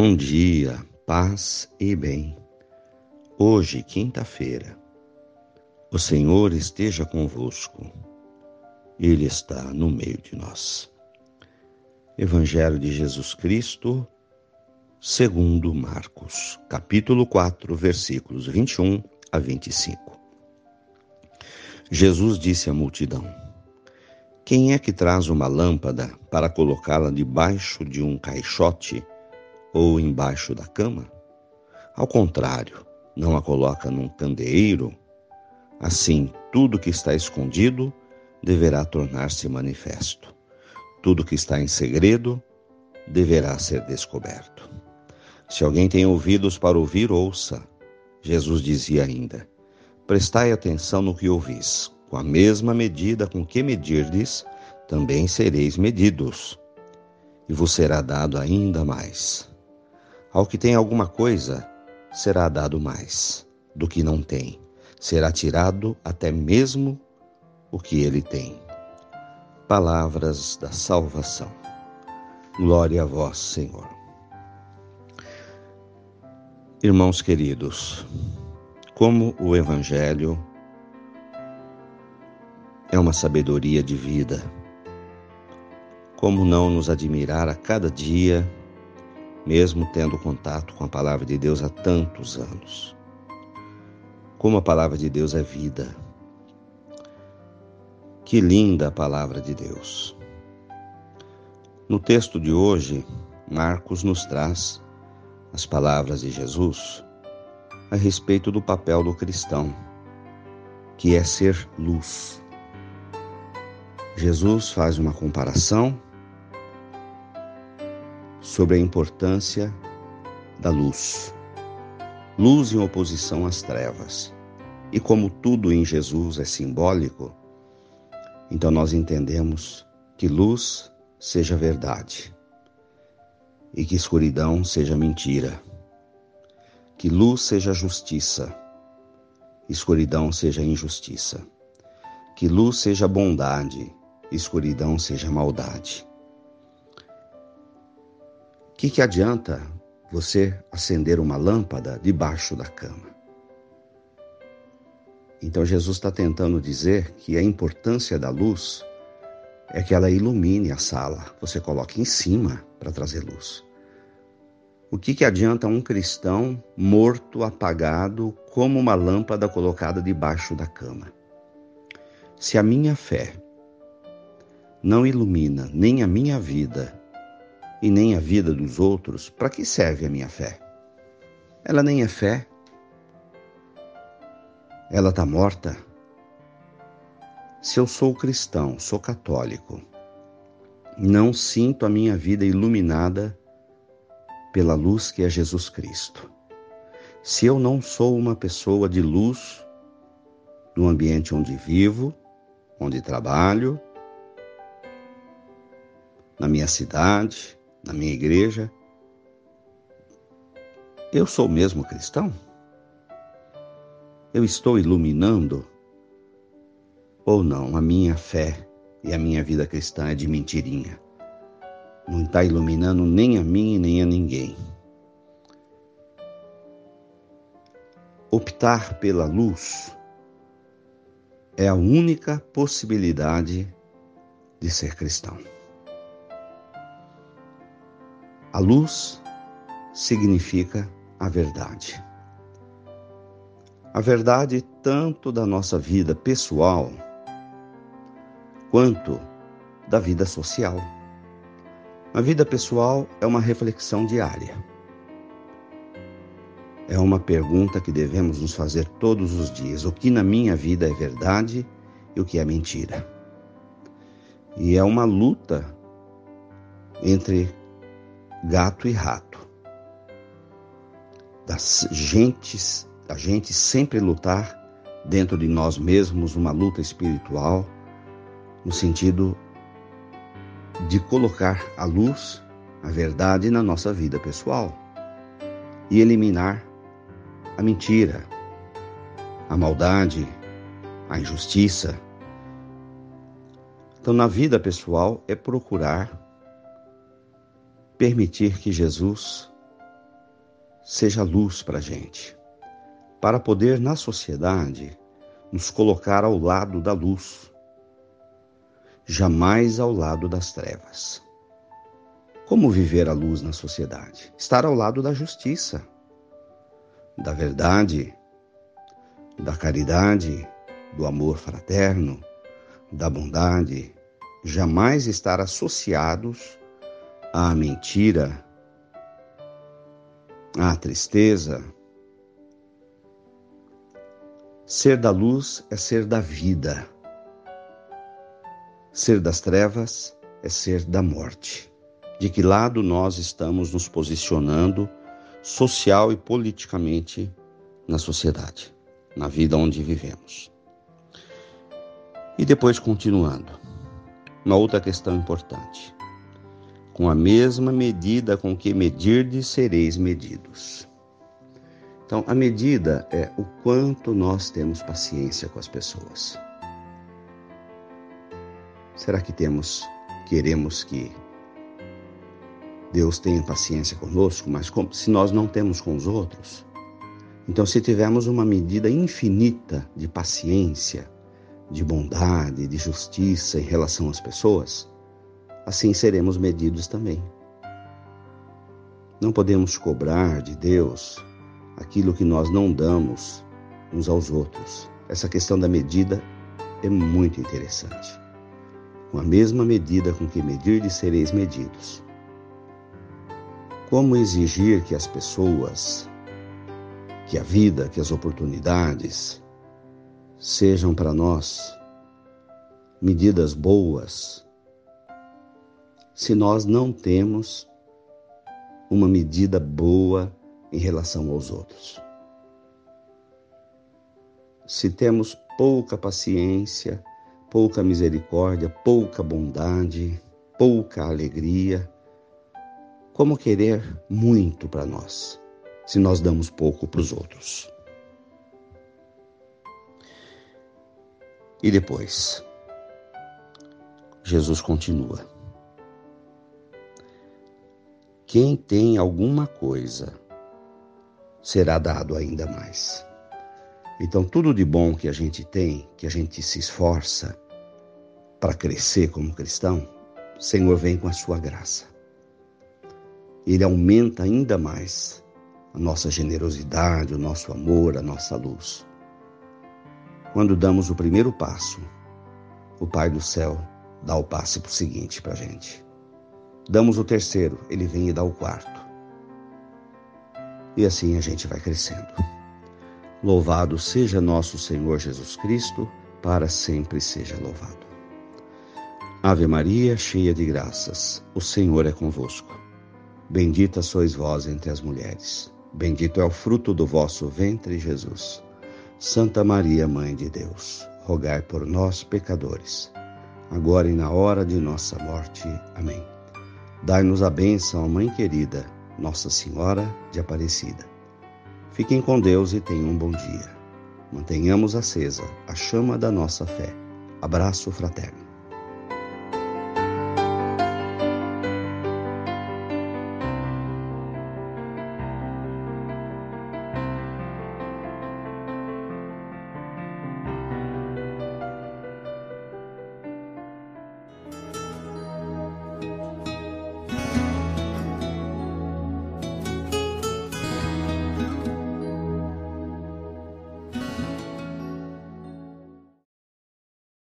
Bom dia, paz e bem. Hoje, quinta-feira, o Senhor esteja convosco, Ele está no meio de nós. Evangelho de Jesus Cristo, segundo Marcos, capítulo 4, versículos 21 a 25. Jesus disse à multidão: Quem é que traz uma lâmpada para colocá-la debaixo de um caixote ou embaixo da cama? Ao contrário, não a coloca num candeeiro? Assim, tudo que está escondido deverá tornar-se manifesto. Tudo que está em segredo deverá ser descoberto. Se alguém tem ouvidos para ouvir, ouça. Jesus dizia ainda: Prestai atenção no que ouvis. Com a mesma medida com que medirdes, também sereis medidos, e vos será dado ainda mais. Ao que tem alguma coisa, será dado mais. Do que não tem, será tirado até mesmo o que ele tem. Palavras da salvação. Glória a vós, Senhor. Irmãos queridos, como o Evangelho é uma sabedoria de vida, como não nos admirar a cada dia, mesmo tendo contato com a palavra de Deus há tantos anos? Como a palavra de Deus é vida. Que linda a palavra de Deus. No texto de hoje, Marcos nos traz as palavras de Jesus a respeito do papel do cristão, que é ser luz. Jesus faz uma comparação sobre a importância da luz. Luz em oposição às trevas. E como tudo em Jesus é simbólico, então nós entendemos que luz seja verdade e que escuridão seja mentira que luz seja justiça, escuridão seja injustiça. Que luz seja bondade, escuridão seja maldade. Que, que adianta você acender uma lâmpada debaixo da cama? Então Jesus está tentando dizer que a importância da luz é que ela ilumine a sala. Você coloca em cima para trazer luz. O que, que adianta um cristão morto, apagado, como uma lâmpada colocada debaixo da cama? Se a minha fé não ilumina nem a minha vida e nem a vida dos outros, para que serve a minha fé? Ela nem é fé. Ela está morta. Se eu sou cristão, sou católico, não sinto a minha vida iluminada pela luz que é Jesus Cristo. Se eu não sou uma pessoa de luz no ambiente onde vivo, onde trabalho, na minha cidade, na minha igreja, eu sou mesmo cristão? Eu estou iluminando? Ou não, a minha fé e a minha vida cristã é de mentirinha? não está iluminando nem a mim nem a ninguém. Optar pela luz é a única possibilidade de ser cristão. A luz significa a verdade. A verdade tanto da nossa vida pessoal quanto da vida social. A vida pessoal é uma reflexão diária. É uma pergunta que devemos nos fazer todos os dias: o que na minha vida é verdade e o que é mentira? E é uma luta entre gato e rato. Das gentes, a gente sempre lutar dentro de nós mesmos uma luta espiritual no sentido de colocar a luz, a verdade na nossa vida pessoal e eliminar a mentira, a maldade, a injustiça. Então, na vida pessoal, é procurar permitir que Jesus seja luz para a gente, para poder na sociedade nos colocar ao lado da luz, jamais ao lado das trevas. Como viver a luz na sociedade? Estar ao lado da justiça, da verdade, da caridade, do amor fraterno, da bondade, jamais estar associados à mentira, à tristeza. Ser da luz é ser da vida. Ser das trevas é ser da morte. De que lado nós estamos nos posicionando social e politicamente na sociedade, na vida onde vivemos. E depois continuando. Uma outra questão importante. Com a mesma medida com que medirdes, sereis medidos. Então, a medida é o quanto nós temos paciência com as pessoas. Será que temos, queremos que Deus tenha paciência conosco, mas se nós não temos com os outros? Então, se tivermos uma medida infinita de paciência, de bondade, de justiça em relação às pessoas, assim seremos medidos também. Não podemos cobrar de Deus aquilo que nós não damos uns aos outros. Essa questão da medida é muito interessante. Com a mesma medida com que medirdes, sereis medidos. Como exigir que as pessoas, que a vida, que as oportunidades, sejam para nós medidas boas, se nós não temos uma medida boa em relação aos outros. Se temos pouca paciência, pouca misericórdia, pouca bondade, pouca alegria, como querer muito para nós, se nós damos pouco para os outros? E depois, Jesus continua. Quem tem alguma coisa será dado ainda mais. Então, tudo de bom que a gente tem, que a gente se esforça para crescer como cristão, Senhor vem com a sua graça. Ele aumenta ainda mais a nossa generosidade, o nosso amor, a nossa luz. Quando damos o primeiro passo, o Pai do céu dá o passe para o seguinte para a gente. Damos o terceiro, ele vem e dá o quarto. E assim a gente vai crescendo. Louvado seja nosso Senhor Jesus Cristo, para sempre seja louvado. Ave Maria, cheia de graças, o Senhor é convosco. Bendita sois vós entre as mulheres. Bendito é o fruto do vosso ventre, Jesus. Santa Maria, Mãe de Deus, rogai por nós, pecadores, agora e na hora de nossa morte. Amém. Dai-nos a bênção, Mãe querida, Nossa Senhora de Aparecida. Fiquem com Deus e tenham um bom dia. Mantenhamos acesa a chama da nossa fé. Abraço fraterno.